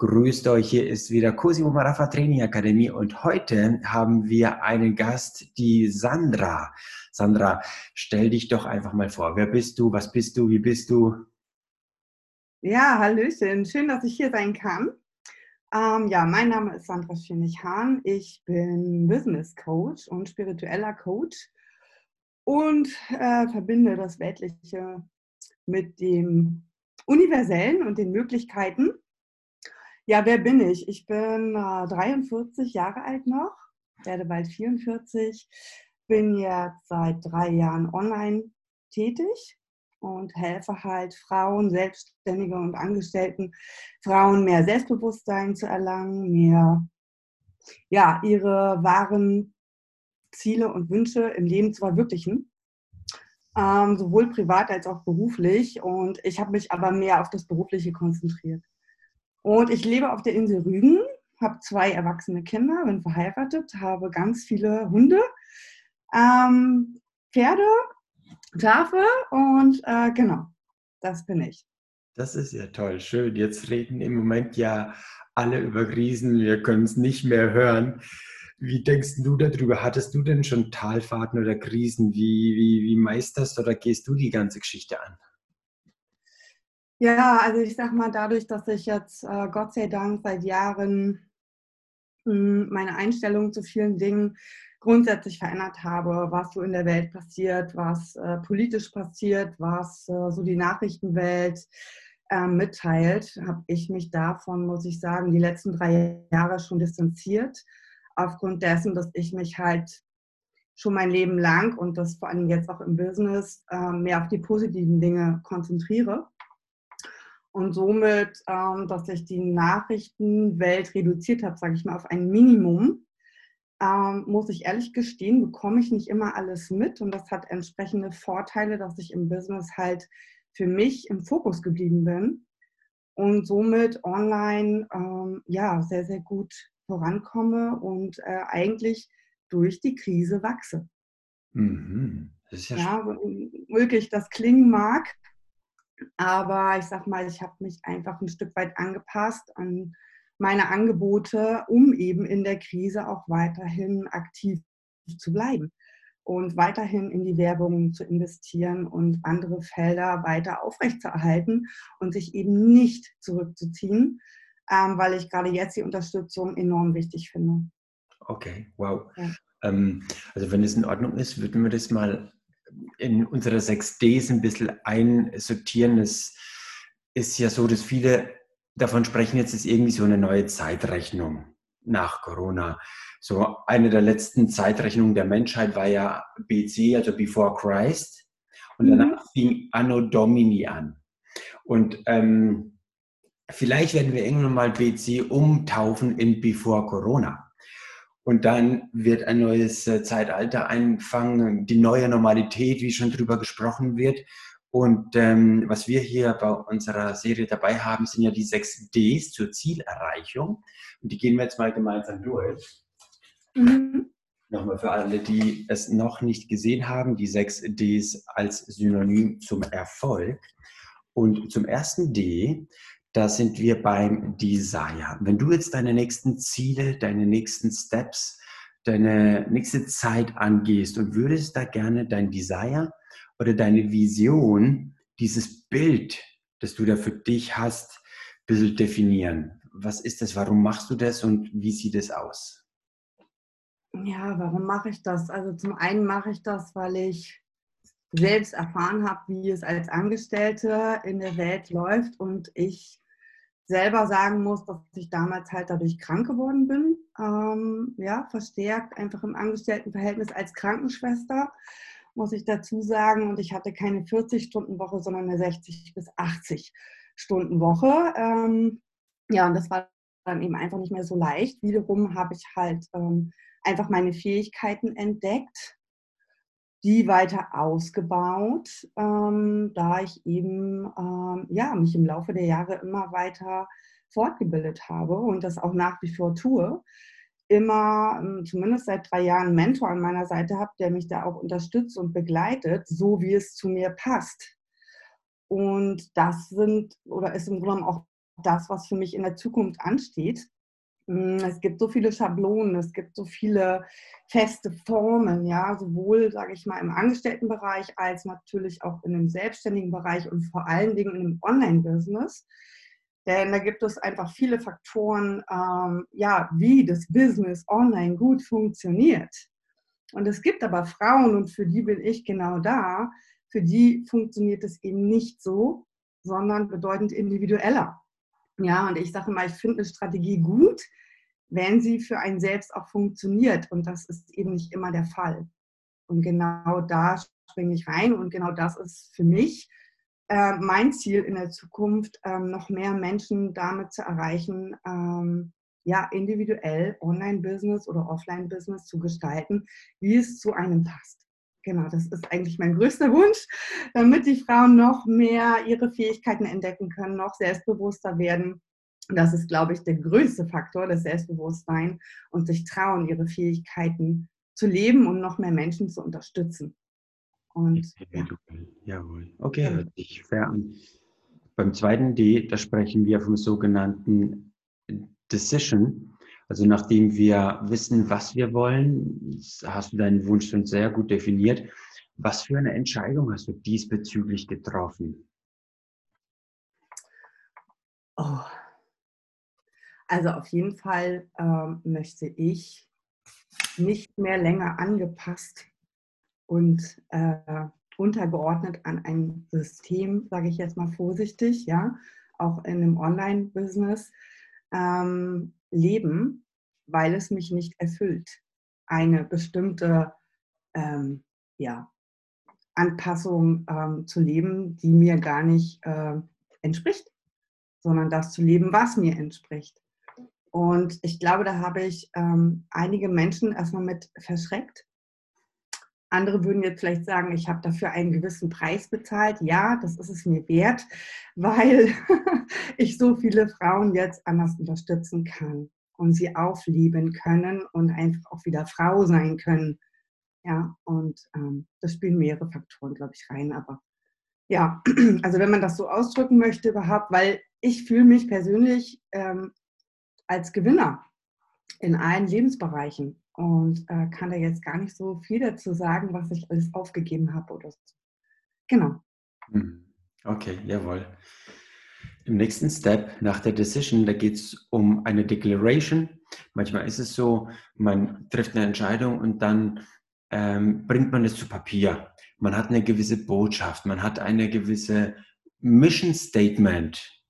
Grüßt euch, hier ist wieder Cosimo Marafa Training Akademie und heute haben wir einen Gast, die Sandra. Sandra, stell dich doch einfach mal vor. Wer bist du? Was bist du? Wie bist du? Ja, Hallöchen. Schön, dass ich hier sein kann. Ähm, ja, mein Name ist Sandra Schönig-Hahn. Ich bin Business Coach und spiritueller Coach und äh, verbinde das Weltliche mit dem Universellen und den Möglichkeiten ja, wer bin ich? Ich bin äh, 43 Jahre alt noch, werde bald 44, bin jetzt seit drei Jahren online tätig und helfe halt Frauen, Selbstständige und Angestellten, Frauen mehr Selbstbewusstsein zu erlangen, mehr ja, ihre wahren Ziele und Wünsche im Leben zu verwirklichen. Ähm, sowohl privat als auch beruflich. Und ich habe mich aber mehr auf das Berufliche konzentriert. Und ich lebe auf der Insel Rügen, habe zwei erwachsene Kinder, bin verheiratet, habe ganz viele Hunde, ähm, Pferde, Schafe und äh, genau, das bin ich. Das ist ja toll, schön. Jetzt reden im Moment ja alle über Krisen, wir können es nicht mehr hören. Wie denkst du darüber? Hattest du denn schon Talfahrten oder Krisen? Wie, wie, wie meisterst oder gehst du die ganze Geschichte an? Ja, also ich sag mal, dadurch, dass ich jetzt äh, Gott sei Dank seit Jahren mh, hm, meine Einstellung zu vielen Dingen grundsätzlich verändert habe, was so in der Welt passiert, was äh, politisch passiert, was äh, so die Nachrichtenwelt ähm, mitteilt, habe ich mich davon, muss ich sagen, die letzten drei Jahre schon distanziert, aufgrund dessen, dass ich mich halt schon mein Leben lang und das vor allem jetzt auch im Business äh, mehr auf die positiven Dinge konzentriere und somit, ähm, dass ich die Nachrichtenwelt reduziert habe, sage ich mal, auf ein Minimum, ähm, muss ich ehrlich gestehen, bekomme ich nicht immer alles mit und das hat entsprechende Vorteile, dass ich im Business halt für mich im Fokus geblieben bin und somit online ähm, ja sehr, sehr gut vorankomme und äh, eigentlich durch die Krise wachse. Mhm. Das ist ja, ja wirklich das klingen mag, aber ich sag mal, ich habe mich einfach ein Stück weit angepasst an meine Angebote, um eben in der Krise auch weiterhin aktiv zu bleiben und weiterhin in die Werbung zu investieren und andere Felder weiter aufrechtzuerhalten und sich eben nicht zurückzuziehen, ähm, weil ich gerade jetzt die Unterstützung enorm wichtig finde. Okay, wow. Ja. Ähm, also wenn es in Ordnung ist, würden wir das mal in unsere 6Ds ein bisschen einsortieren. Es ist ja so, dass viele davon sprechen, jetzt ist irgendwie so eine neue Zeitrechnung nach Corona. So eine der letzten Zeitrechnungen der Menschheit war ja BC, also Before Christ. Und mhm. danach fing Anno Domini an. Und ähm, vielleicht werden wir irgendwann mal BC umtaufen in Before Corona. Und dann wird ein neues äh, Zeitalter einfangen, die neue Normalität, wie schon drüber gesprochen wird. Und ähm, was wir hier bei unserer Serie dabei haben, sind ja die sechs Ds zur Zielerreichung. Und die gehen wir jetzt mal gemeinsam durch. Mhm. Nochmal für alle, die es noch nicht gesehen haben, die sechs Ds als Synonym zum Erfolg. Und zum ersten D, da sind wir beim Desire. Wenn du jetzt deine nächsten Ziele, deine nächsten Steps, deine nächste Zeit angehst und würdest da gerne dein Desire oder deine Vision, dieses Bild, das du da für dich hast, ein bisschen definieren. Was ist das? Warum machst du das und wie sieht es aus? Ja, warum mache ich das? Also zum einen mache ich das, weil ich selbst erfahren habe, wie es als Angestellte in der Welt läuft und ich selber sagen muss, dass ich damals halt dadurch krank geworden bin. Ähm, ja, verstärkt einfach im Angestelltenverhältnis als Krankenschwester, muss ich dazu sagen. Und ich hatte keine 40-Stunden-Woche, sondern eine 60 bis 80 Stunden Woche. Ähm, ja, und das war dann eben einfach nicht mehr so leicht. Wiederum habe ich halt ähm, einfach meine Fähigkeiten entdeckt die weiter ausgebaut, ähm, da ich eben ähm, ja, mich im Laufe der Jahre immer weiter fortgebildet habe und das auch nach wie vor tue. Immer, ähm, zumindest seit drei Jahren, einen Mentor an meiner Seite habe, der mich da auch unterstützt und begleitet, so wie es zu mir passt. Und das sind oder ist im Grunde auch das, was für mich in der Zukunft ansteht. Hm, es gibt so viele Schablonen, es gibt so viele feste Formen, ja, sowohl, sage ich mal, im Angestelltenbereich als natürlich auch in dem selbstständigen Bereich und vor allen Dingen im Online-Business. Denn da gibt es einfach viele Faktoren, ähm, ja, wie das Business online gut funktioniert. Und es gibt aber Frauen, und für die bin ich genau da, für die funktioniert es eben nicht so, sondern bedeutend individueller. Ja, und ich sage mal, ich finde eine Strategie gut, wenn sie für einen selbst auch funktioniert. Und das ist eben nicht immer der Fall. Und genau da springe ich rein. Und genau das ist für mich äh, mein Ziel in der Zukunft, ähm, noch mehr Menschen damit zu erreichen, ähm, ja, individuell Online-Business oder Offline-Business zu gestalten, wie es zu einem passt. Genau, das ist eigentlich mein größter Wunsch, damit die Frauen noch mehr ihre Fähigkeiten entdecken können, noch selbstbewusster werden. Das ist, glaube ich, der größte Faktor, das Selbstbewusstsein und sich trauen, ihre Fähigkeiten zu leben und noch mehr Menschen zu unterstützen. Und, ja. Jawohl. Okay, ja. hört sich fair an. Beim zweiten D, da sprechen wir vom sogenannten Decision. Also nachdem wir wissen, was wir wollen, hast du deinen Wunsch schon sehr gut definiert. Was für eine Entscheidung hast du diesbezüglich getroffen? Oh. Also auf jeden Fall ähm, möchte ich nicht mehr länger angepasst und äh, untergeordnet an ein System, sage ich jetzt mal vorsichtig, ja, auch in einem Online-Business ähm, leben, weil es mich nicht erfüllt. Eine bestimmte ähm, ja, Anpassung ähm, zu leben, die mir gar nicht äh, entspricht, sondern das zu leben, was mir entspricht. Und ich glaube, da habe ich ähm, einige Menschen erstmal mit verschreckt, andere würden jetzt vielleicht sagen, ich habe dafür einen gewissen Preis bezahlt. Ja, das ist es mir wert, weil ich so viele Frauen jetzt anders unterstützen kann und sie auflieben können und einfach auch wieder Frau sein können. Ja, und ähm, das spielen mehrere Faktoren, glaube ich, rein. Aber ja, also wenn man das so ausdrücken möchte überhaupt, weil ich fühle mich persönlich ähm, als Gewinner in allen Lebensbereichen und äh, kann da jetzt gar nicht so viel dazu sagen, was ich alles aufgegeben habe oder so. Genau. Mhm. Okay, jawohl. Im nächsten Step nach der Decision, da geht es um eine Declaration. Manchmal ist es so, man trifft eine Entscheidung und dann ähm, bringt man es zu Papier. Man hat eine gewisse Botschaft, man hat eine gewisse Mission Statement.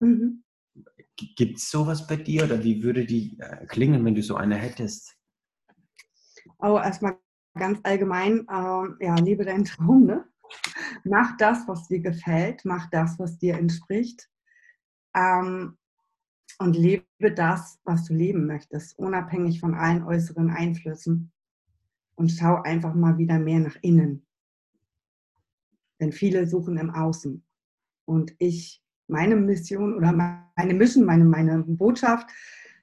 Mhm. Gibt es sowas bei dir oder wie würde die äh, klingen, wenn du so eine hättest? Oh, erstmal ganz allgemein, ähm, ja, liebe deinen Traum, ne? Mach das, was dir gefällt, mach das, was dir entspricht. Ähm, und lebe das, was du leben möchtest, unabhängig von allen äußeren Einflüssen. Und schau einfach mal wieder mehr nach innen. Denn viele suchen im Außen. Und ich, meine Mission oder meine Mission, meine, meine Botschaft,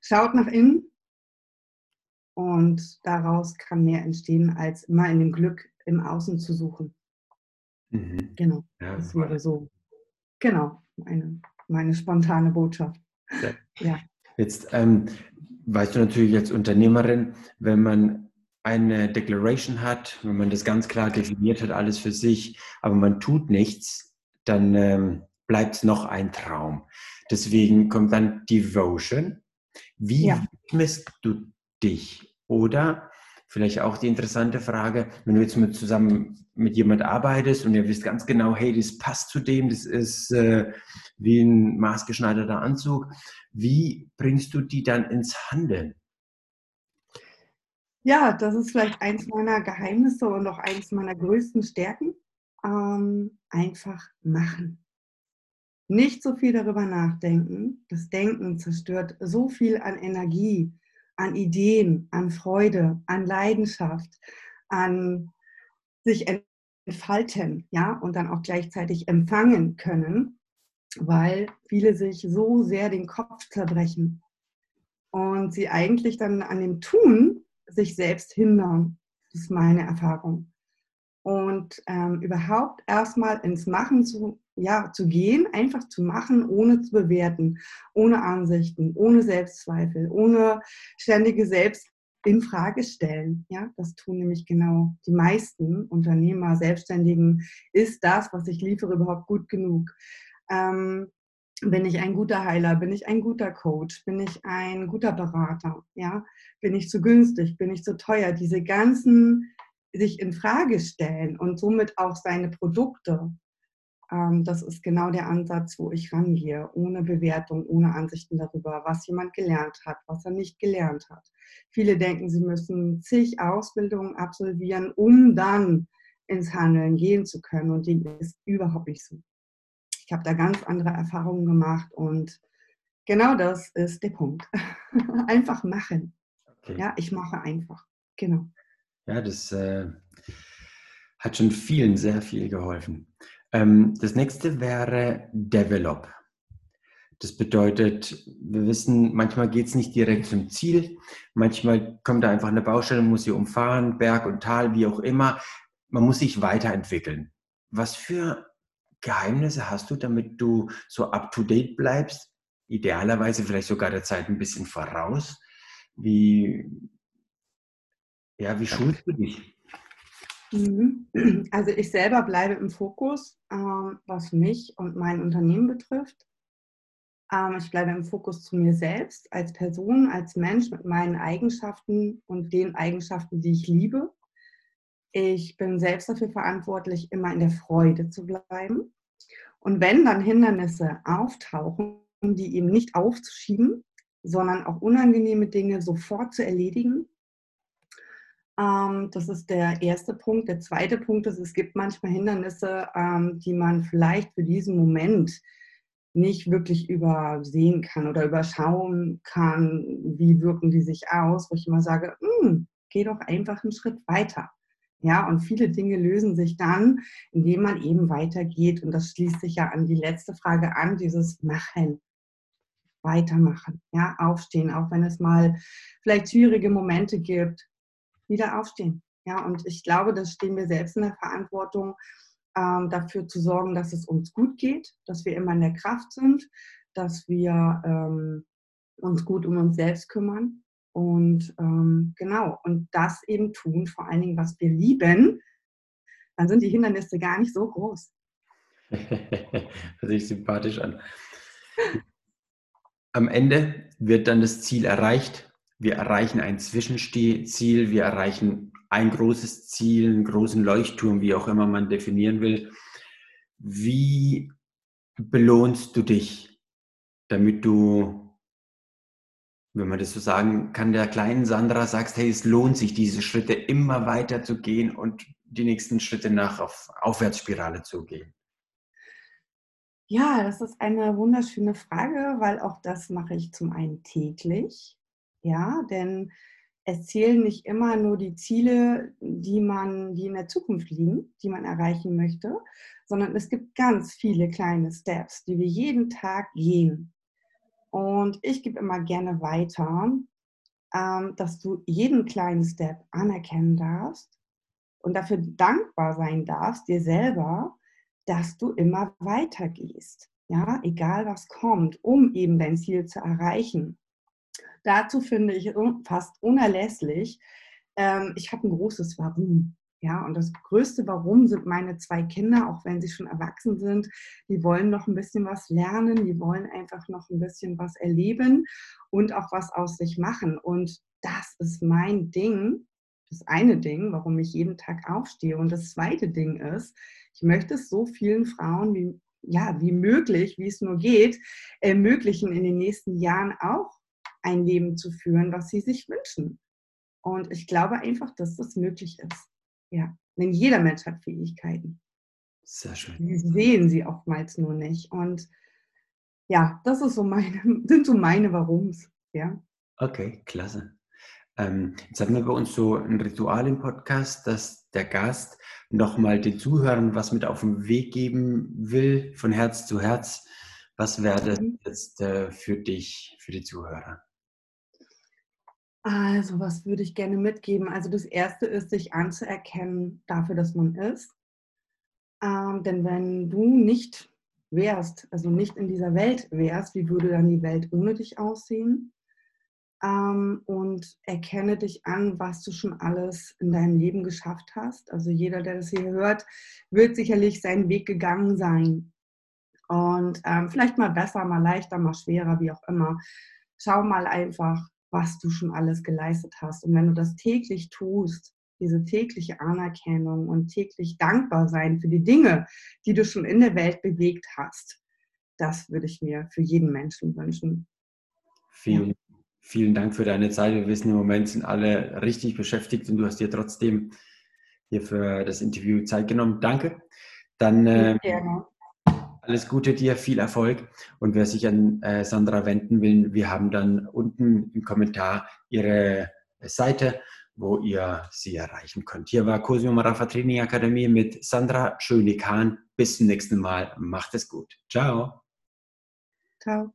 schaut nach innen und daraus kann mehr entstehen, als immer in dem Glück im Außen zu suchen. Mhm. Genau, ja, das wäre so, genau, meine, meine spontane Botschaft. Ja. ja. Jetzt ähm, weißt du natürlich als Unternehmerin, wenn man eine Declaration hat, wenn man das ganz klar definiert hat, alles für sich, aber man tut nichts, dann ähm, bleibt es noch ein Traum. Deswegen kommt dann Devotion. Wie ja. widmest du dich oder vielleicht auch die interessante Frage, wenn du jetzt mit zusammen mit jemand arbeitest und ihr wisst ganz genau, hey, das passt zu dem, das ist äh, wie ein maßgeschneiderter Anzug, wie bringst du die dann ins Handeln? Ja, das ist vielleicht eins meiner Geheimnisse und auch eins meiner größten Stärken. Ähm, einfach machen. Nicht so viel darüber nachdenken. Das Denken zerstört so viel an Energie, an Ideen, an Freude, an Leidenschaft, an sich entfalten, ja, und dann auch gleichzeitig empfangen können, weil viele sich so sehr den Kopf zerbrechen und sie eigentlich dann an dem Tun sich selbst hindern. Das ist meine Erfahrung. Und ähm, überhaupt erstmal ins Machen zu ja, zu gehen, einfach zu machen, ohne zu bewerten, ohne Ansichten, ohne Selbstzweifel, ohne ständige Selbst in Frage stellen. Ja, das tun nämlich genau die meisten Unternehmer, Selbstständigen. Ist das, was ich liefere, überhaupt gut genug? Ähm, bin ich ein guter Heiler? Bin ich ein guter Coach? Bin ich ein guter Berater? Ja, bin ich zu günstig? Bin ich zu teuer? Diese ganzen sich in Frage stellen und somit auch seine Produkte. Ähm, das ist genau der Ansatz, wo ich rangehe, ohne Bewertung, ohne Ansichten darüber, was jemand gelernt hat, was er nicht gelernt hat. Viele denken, sie müssen zig Ausbildungen absolvieren, um dann ins Handeln gehen zu können. Und dem ist überhaupt nicht so. Ich habe da ganz andere Erfahrungen gemacht und genau das ist der Punkt. einfach machen. Okay. Ja, ich mache einfach. Genau. Ja, das äh, hat schon vielen sehr viel geholfen. Ähm, das nächste wäre Develop. Das bedeutet, wir wissen, manchmal geht es nicht direkt zum Ziel. Manchmal kommt da einfach eine Baustelle, muss sie umfahren, Berg und Tal, wie auch immer. Man muss sich weiterentwickeln. Was für Geheimnisse hast du, damit du so up-to-date bleibst? Idealerweise vielleicht sogar der Zeit ein bisschen voraus. Wie, ja, wie schulst du dich? Mhm. Also ich selber bleibe im Fokus, ähm, was mich und mein Unternehmen betrifft. Ähm, ich bleibe im Fokus zu mir selbst als Person, als Mensch mit meinen Eigenschaften und den Eigenschaften, die ich liebe. Ich bin selbst dafür verantwortlich, immer in der Freude zu bleiben. Und wenn dann Hindernisse auftauchen, die eben nicht aufzuschieben, sondern auch unangenehme Dinge sofort zu erledigen, das ist der erste Punkt. Der zweite Punkt ist, es gibt manchmal Hindernisse, ähm, die man vielleicht für diesen Moment nicht wirklich übersehen kann oder überschauen kann, wie wirken die sich aus, wo ich immer sage, hm, geh doch einfach einen Schritt weiter. Ja, und viele Dinge lösen sich dann, indem man eben weitergeht. Und das schließt sich ja an die letzte Frage an, dieses Machen, weitermachen, ja, aufstehen, auch wenn es mal vielleicht schwierige Momente gibt, wieder aufstehen. Ja, und ich glaube, das stehen wir selbst in der Verantwortung, ähm, dafür zu sorgen, dass es uns gut geht, dass wir immer in der Kraft sind, dass wir ähm, uns gut um uns selbst kümmern und ähm, genau, und das eben tun, vor allen Dingen, was wir lieben, dann sind die Hindernisse gar nicht so groß. Hört sich sympathisch an. Am Ende wird dann das Ziel erreicht wir erreichen ein Zwischenziel, wir erreichen ein großes Ziel, einen großen Leuchtturm, wie auch immer man definieren will. Wie belohnst du dich, damit du, wenn man das so sagen kann, der kleinen Sandra sagst, hey, es lohnt sich, diese Schritte immer weiter zu gehen und die nächsten Schritte nach auf Aufwärtsspirale zu gehen? Ja, das ist eine wunderschöne Frage, weil auch das mache ich zum einen täglich. Ja, denn es zählen nicht immer nur die Ziele, die man, die in der Zukunft liegen, die man erreichen möchte, sondern es gibt ganz viele kleine Steps, die wir jeden Tag gehen. Und ich gebe immer gerne weiter, ähm, dass du jeden kleinen Step anerkennen darfst und dafür dankbar sein darfst, dir selber, dass du immer weitergehst. Ja, egal was kommt, um eben dein Ziel zu erreichen. Dazu finde ich fast unerlässlich, ähm, ich habe ein großes Warum. Ja, und das größte Warum sind meine zwei Kinder, auch wenn sie schon erwachsen sind. Die wollen noch ein bisschen was lernen, die wollen einfach noch ein bisschen was erleben und auch was aus sich machen. Und das ist mein Ding, das eine Ding, warum ich jeden Tag aufstehe. Und das zweite Ding ist, ich möchte es so vielen Frauen wie, ja, wie möglich, wie es nur geht, ermöglichen, in den nächsten Jahren auch ein Leben zu führen, was sie sich wünschen. Und ich glaube einfach, dass das möglich ist. Ja, denn jeder Mensch hat Fähigkeiten. Sehr schön. Die sehen sie oftmals nur nicht. Und ja, das ist so meine, sind so meine Warums. Ja. Okay, klasse. Ähm, jetzt haben wir bei uns so ein Ritual im Podcast, dass der Gast nochmal den Zuhörern was mit auf den Weg geben will, von Herz zu Herz. Was wäre das mhm. jetzt äh, für dich, für die Zuhörer? Also, was würde ich gerne mitgeben? Also, das erste ist, sich anzuerkennen dafür, dass man ist. Ähm, denn wenn du nicht wärst, also nicht in dieser Welt wärst, wie würde dann die Welt ohne dich aussehen? Ähm, und erkenne dich an, was du schon alles in deinem Leben geschafft hast. Also jeder, der das hier hört, wird sicherlich seinen Weg gegangen sein. Und ähm, vielleicht mal besser, mal leichter, mal schwerer, wie auch immer. Schau mal einfach, was du schon alles geleistet hast. Und wenn du das täglich tust, diese tägliche Anerkennung und täglich dankbar sein für die Dinge, die du schon in der Welt bewegt hast, das würde ich mir für jeden Menschen wünschen. Vielen, ja. vielen Dank für deine Zeit. Wir wissen im Moment sind alle richtig beschäftigt und du hast dir trotzdem hier für das Interview Zeit genommen. Danke. Dann äh, alles Gute dir, viel Erfolg. Und wer sich an äh, Sandra wenden will, wir haben dann unten im Kommentar ihre Seite wo ihr sie erreichen könnt. Hier war Cosimo Marafa Training Akademie mit Sandra Schöne-Kahn. Bis zum nächsten Mal. Macht es gut. Ciao. Ciao.